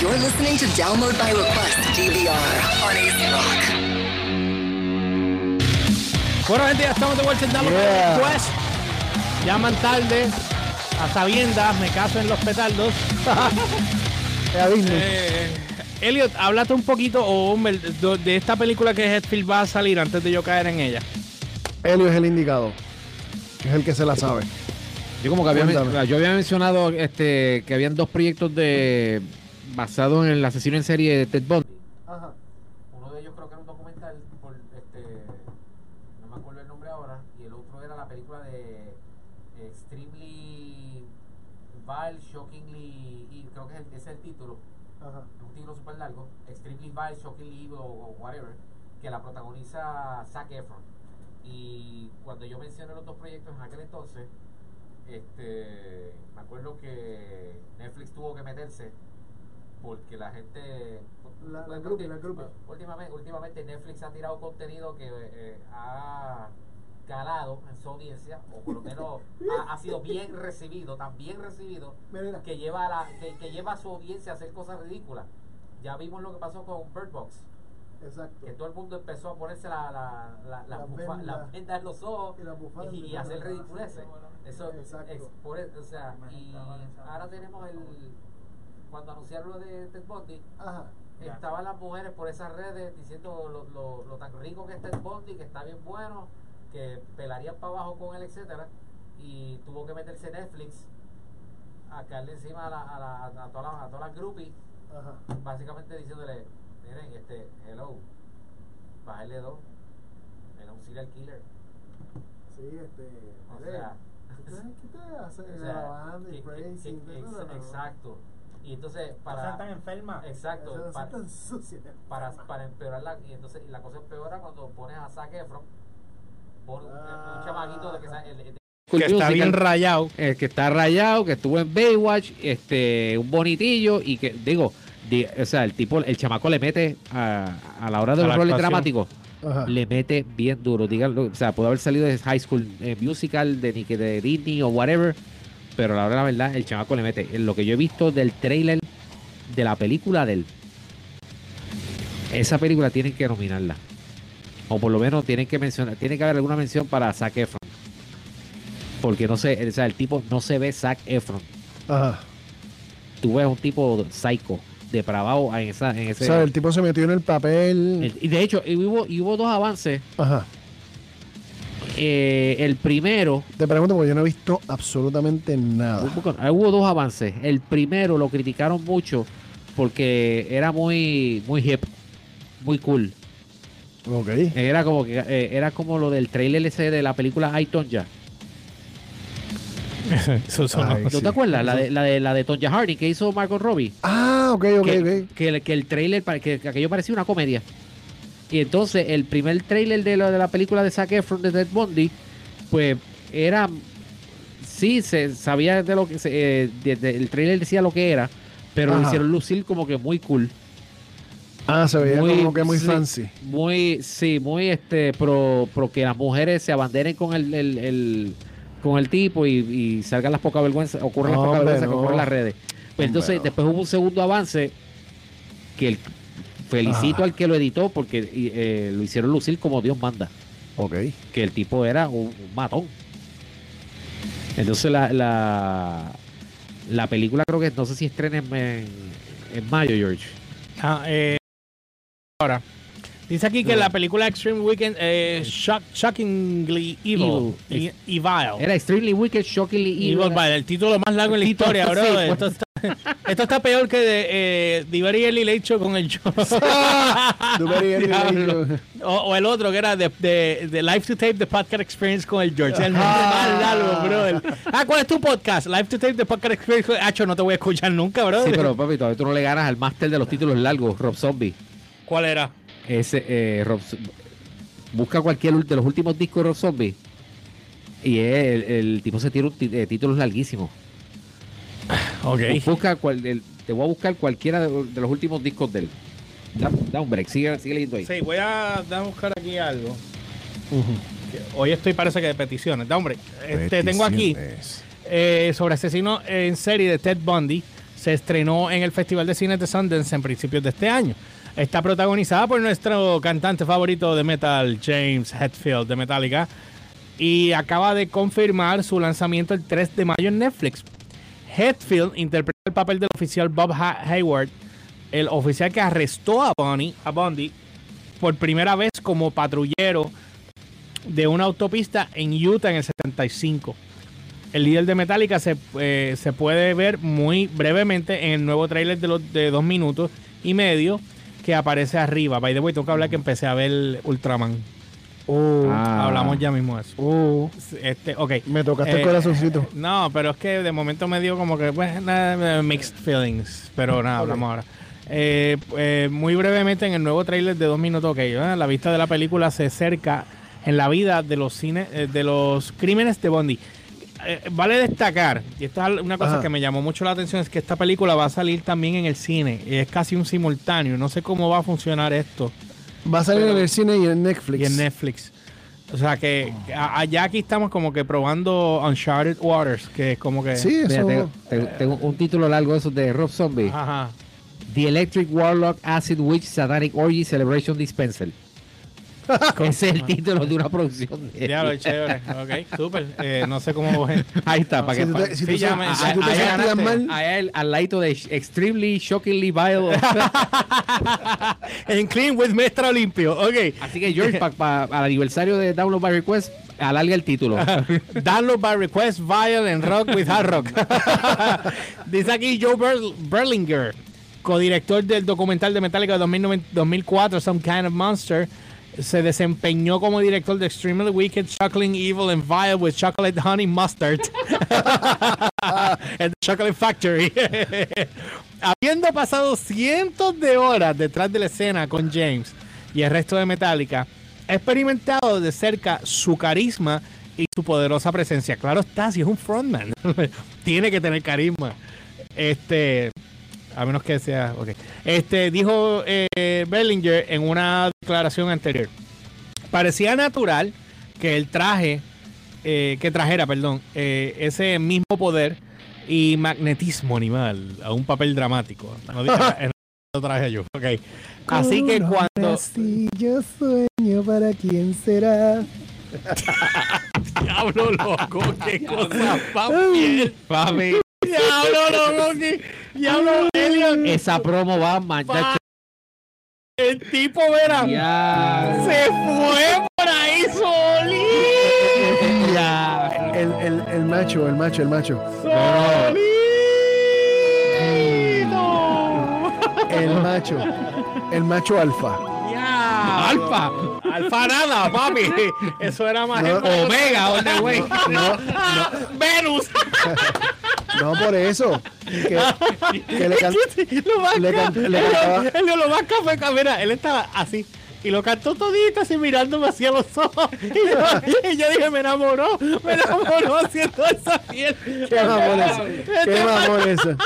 You're listening to Download by Request DVR on AC Rock. Bueno, gente, ya estamos de vuelta en Download Yeah. by Request. Llaman tarde, a sabiendas, me caso en los petardos. Eh, Elliot, háblate un poquito o Homer, de, esta película que Hetfield va a salir antes de yo caer en ella. Helio es el indicado. Es el que se la sabe. Yo como que había, yo había mencionado este que habían dos proyectos de basados en el asesino en serie de Ted Bundy. Ajá. Uno de ellos creo que era un documental por este no me acuerdo el nombre ahora y el otro era la película de Extremely Vile, Shockingly Evil, creo que es el, ese es el título, Ajá. es un título súper largo, Extremely Vile, Shockingly Evil o, o whatever, que la protagoniza Zac Efron. Y cuando yo mencioné los dos proyectos en aquel entonces, este, me acuerdo que Netflix tuvo que meterse porque la gente La- la la groupie. últimamente, últimamente Netflix ha tirado contenido que eh, ha calado en su audiencia o por lo menos ha, ha sido bien recibido tan bien recibido Mira, que lleva a la, que, que lleva a su audiencia a hacer cosas ridículas ya vimos lo que pasó con Bird Box Exacto. que todo el mundo empezó a ponerse la, la, la, la, vendas en los ojos Y y, hacer ridiculeces. Eso Exacto. es por e- o sea, y ahora tenemos el cuando anunciaron lo de Ted Bundy, Ajá. estaban las mujeres por esas redes diciendo lo, lo, lo tan rico que es Ted Bundy, que está bien bueno, que pelarían para abajo con él, etcétera, y tuvo que meterse Netflix a caerle encima a, la, a, la, a, todas las, a todas las groupies Ajá. básicamente diciéndole, miren, este, hello, bájale dos, era un serial killer. Sí, este. O sea, ¿qué te- ¿Qué te hace? O sea, Grabando y no. exacto. Y entonces, No para. sean tan enfermas. Exacto. No para, tan para, para empeorar la. Y entonces, y la cosa empeora cuando pones a Zac Efron, por un, Ah. un chamaquito de que. el- el- Que está bien rayado. el que está rayado, que estuvo en Baywatch, este, un bonitillo y que, digo, di- o sea, el tipo, el chamaco le mete a, a la hora de los roles dramáticos, Ajá. le mete bien duro. Díganlo, o sea, puede haber salido de High School eh, Musical, de, Nick- de Disney o whatever, pero la de la verdad, el chamaco le mete. En lo que yo he visto del trailer de la película de él, esa película tienen que nominarla. O por lo menos tienen que mencionar, tiene que haber alguna mención para Zac Efron. Porque no sé, o sea, el tipo no se ve Zac Efron. Ajá. Tú ves un tipo psycho, depravado en, esa, en O ese. sea, el tipo se metió en el papel. el- y de hecho, y hubo, y hubo dos avances. Ajá. Eh, el primero, Te pregunto porque yo no he visto absolutamente nada. hubo, ah, hubo dos avances. El primero lo criticaron mucho porque era muy, muy hip, muy cool. Ok. Era como que eh, era como lo del trailer ese de la película I, Tonya. Eso son- Ay, ¿No sí. te acuerdas? La de, la de la de Tonya Harding que hizo Margot Robbie. Ah, ok, ok, que, ok. que el, que el trailer, que aquello parecía una comedia. Y entonces el primer trailer de la, de la película de Zac Efron de Ted Bundy, pues era, sí, se sabía de lo que, se, eh, de- de- el trailer decía lo que era, pero lo hicieron lucir como que muy cool. Ah, se veía como que muy sí, fancy. Muy, sí, muy este, pro, pro que las mujeres se abanderen con el, el- el- con el tipo y, y salgan las pocas vergüenzas, ocurren las pocas vergüenzas que no. ocurren en las redes. Pues entonces, después hubo un segundo avance que el, felicito al que lo editó porque eh, lo hicieron lucir como Dios manda, Ok. que el tipo era un, un matón. Entonces la, la, la película creo que no sé si estrena en, en, en mayo, George. Ah, eh, ahora. Dice aquí que la película Extreme Weekend eh, Shock- Shockingly Evil, Evil. y, y Vile. Era Extremely Wicked, Shockingly Evil Evil. El título más largo en la historia, bro. sí, esto, está, esto está peor que de eh, Lecho con el show. O, o el otro que era de, de, de Live to Tape, The Podcast Experience con el George. El nombre más largo, bro. Ah, ¿cuál es tu podcast? Live to Tape, The Podcast Experience con Hacho, no te voy a escuchar nunca, bro. Sí, pero papi, todavía tú no le ganas al máster de los títulos largos, Rob Zombie. ¿Cuál era? Ese, eh, Rob, busca cualquier de los últimos discos de Rob Zombie. Y el, el tipo se tira un eh, títulos larguísimos. Busca cual- el- te voy a buscar cualquiera de, de los últimos discos de él. Da, da un break, sigue, sigue leyendo ahí. Sí, voy a, a buscar aquí algo. Hoy estoy parece que de peticiones. Da, hombre, este, tengo aquí eh, sobre asesino en serie de Ted Bundy. se estrenó en el Festival de Cine de Sundance en principios de este año. Está protagonizada por nuestro cantante favorito de metal, James Hetfield de Metallica, y acaba de confirmar su lanzamiento el 3 de mayo en Netflix. Hetfield interpreta el papel del oficial Bob Ha- Hayward, el oficial que arrestó a Bonnie, a por primera vez como patrullero de una autopista en Utah en el 75. El líder de Metallica se, eh, se puede ver muy brevemente en el nuevo tráiler de, los- de dos minutos y medio que aparece arriba. By the way, tengo que hablar que empecé a ver Ultraman. Ah. Hablamos ya mismo de eso. uh, Este, ok. me tocaste el Eh, corazoncito. No, pero es que de momento me dio como que, pues, nada, mixed feelings. Pero nada, hablamos ahora. Eh, eh, muy brevemente, en el nuevo tráiler de dos minutos, ok, ¿verdad? la vista de la película se acerca en la vida de los cines, eh, de los crímenes de Bondi. Eh, vale destacar, y esta es una cosa Ajá. que me llamó mucho la atención, es que esta película va a salir también en el cine. Y es casi un simultáneo. No sé cómo va a funcionar esto. Va a salir pero- en el cine y en Netflix. Y en Netflix. O sea que a- allá aquí estamos como que probando Uncharted Waters, que es como que... Sí, Mira, eso. tengo, tengo- tengo un título largo de esos de Rob Zombie. Ajá. The Electric Warlock Acid Witch Satanic Orgy Celebration Dispenser. Ese es el título de una producción de Diablo, chévere. Ok, súper. Eh, no sé cómo... Ahí está, para Si que tú pa- te, si tú si tú te ahí sentías ganaste. mal, a él al ladito de Extremely Shockingly Vile. En Clean with Mestra Limpio. Ok. Así que George, para el aniversario de Download by Request, alarga el título. Download by request, violent rock with hard rock. Dice aquí Joe Ber- Berlinger, codirector del documental de Metallica de 2009 2004, Some Kind of Monster. Se desempeñó como director de Extremely Wicked, Chuckling Evil and Vile with Chocolate Honey Mustard. en The Chocolate Factory. Habiendo pasado cientos de horas detrás de la escena con James y el resto de Metallica, ha experimentado de cerca su carisma y su poderosa presencia. Claro está, si es un frontman, tiene que tener carisma. Este, a menos que sea. Este dijo eh, Bellinger en una declaración anterior. Parecía natural que el traje, eh, que trajera, perdón, eh, ese mismo poder y magnetismo animal a un papel dramático. No lo traje yo, ok. Así que cuando Si yo sueño para quién será. Diablo loco, qué cosa pa' bien. Papi, Diablo loco, qué diablo Elliot. esa promo va a manchar. El tipo, verá, se fue por ahí solito. Ya. El, el, el macho, el macho, el macho. Solito. El macho. El macho alfa. Ya. Alfa. Alfa nada, papi. Eso era más No, Omega, the way. No, Venus. No por eso. Que, que le can- lo más le ca- can- le cantaba- él, lo más café, ca- mira, él estaba así. Y lo cantó todito así mirándome hacia los ojos. Y yo, y yo dije, me enamoró, me enamoró haciendo esa piel. Qué mamón eso. Qué mamón eso.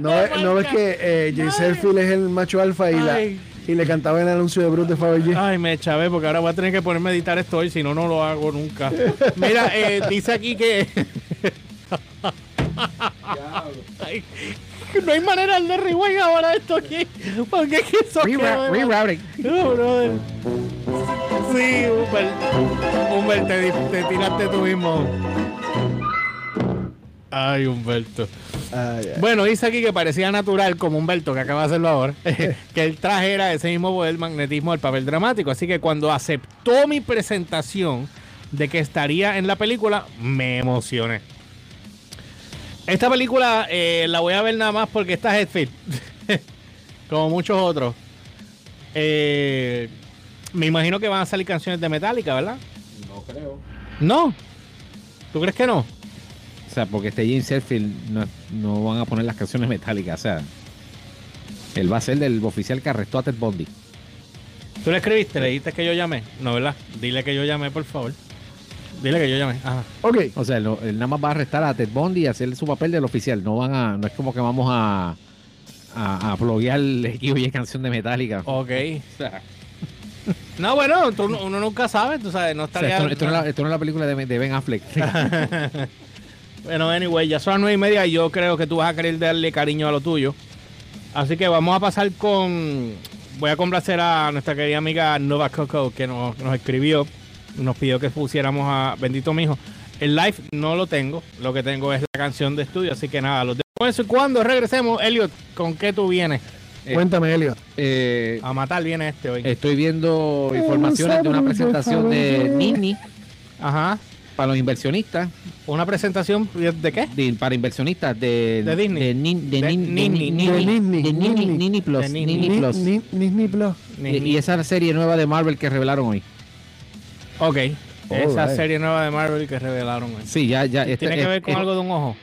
No, ves- no ves que eh, Jay es el macho alfa y, la, y le cantaba en el anuncio de Bruce de Fabergé. Ay, me chavé, porque ahora voy a tener que ponerme a editar esto hoy, si no, no lo hago nunca. Mira, eh, dice aquí que. No hay manera de rewind ahora esto aquí. Porque es que eso. Rera- Rerouting. No, brother. Sí, Humbert. Humbert, te, tiraste tú mismo. Ay, Humberto. Bueno, dice aquí que parecía natural, como Humberto, que acaba de hacerlo ahora, que él trajera ese mismo poder magnetismo del papel dramático. Así que cuando aceptó mi presentación de que estaría en la película, me emocioné. Esta película eh, la voy a ver nada más porque está Headfield, como muchos otros. Eh, me imagino que van a salir canciones de Metallica, ¿verdad? No creo. No. ¿Tú crees que no? O sea, porque este James Hetfield no, no van a poner las canciones metálicas. O sea, él va a ser del oficial que arrestó a Ted Bundy. ¿Tú le escribiste? ¿Le dijiste que yo llamé? No, ¿verdad? Dile que yo llamé, por favor. Dile que yo llamé. Ajá. Ok. O sea, él, no- él nada más va a arrestar a Ted Bundy y hacer su papel del oficial. No van a, no es como que vamos a a, a bloguear y oye canción de Metallica. Ok. O sea, No, bueno, tú- uno nunca sabe, tú sabes, no o sea, estaría... esto, esto no es la, esto no es la película de, de Ben Affleck. Bueno, anyway, ya son las nueve y media y yo creo que tú vas a querer darle cariño a lo tuyo. Así que vamos a pasar con. Voy a complacer a nuestra querida amiga Nova Coco que nos, nos escribió. Nos pidió que pusiéramos a Bendito Mijo. El live no lo tengo. Lo que tengo es la canción de estudio. Así que nada, los dejo eso. Y cuando regresemos, Elliot, ¿con qué tú vienes? Eh, Cuéntame, Elio. Eh, A matar viene este hoy. estoy viendo informaciones de una presentación de Nini Ajá. para los inversionistas, ¿Una presentación de qué? de- para inversionistas de, De Disney. de, Nin- de De Nin- de Nini. Nini- De Nini. de Nini- Plus, De Nini. Nini Ni- Plus. Plus. Y esa serie nueva de Marvel que revelaron hoy. Ok. Esa serie nueva de Marvel que revelaron hoy. Sí, ya, ya. este- ¿Tiene que ver con algo de un ojo?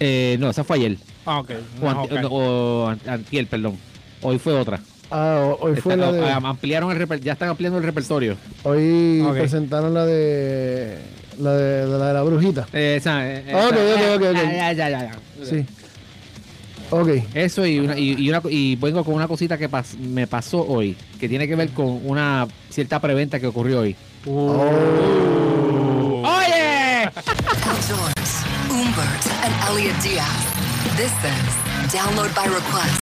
eh, no, esa fue ayer. Ah, ok. O, No, anti- ok. o an- antier, perdón. Hoy fue otra. Ah, ho- hoy fue Está- la de. ah, ampliaron el reper- ya están ampliando el repertorio. Hoy Ok. presentaron la de. La de, de la de la brujita. Eh, esa, eh, Ah, ok, esa- ok, ok, ok. Ya, ya, ya, ya, ya. Sí. Ok. Eso y, una, y, y una- y vengo con una cosita que pas- me pasó hoy, que tiene que ver con una cierta preventa que ocurrió hoy. ¡Oye! Outdoors, Umbert and Elliot Diaz. This is Download by Request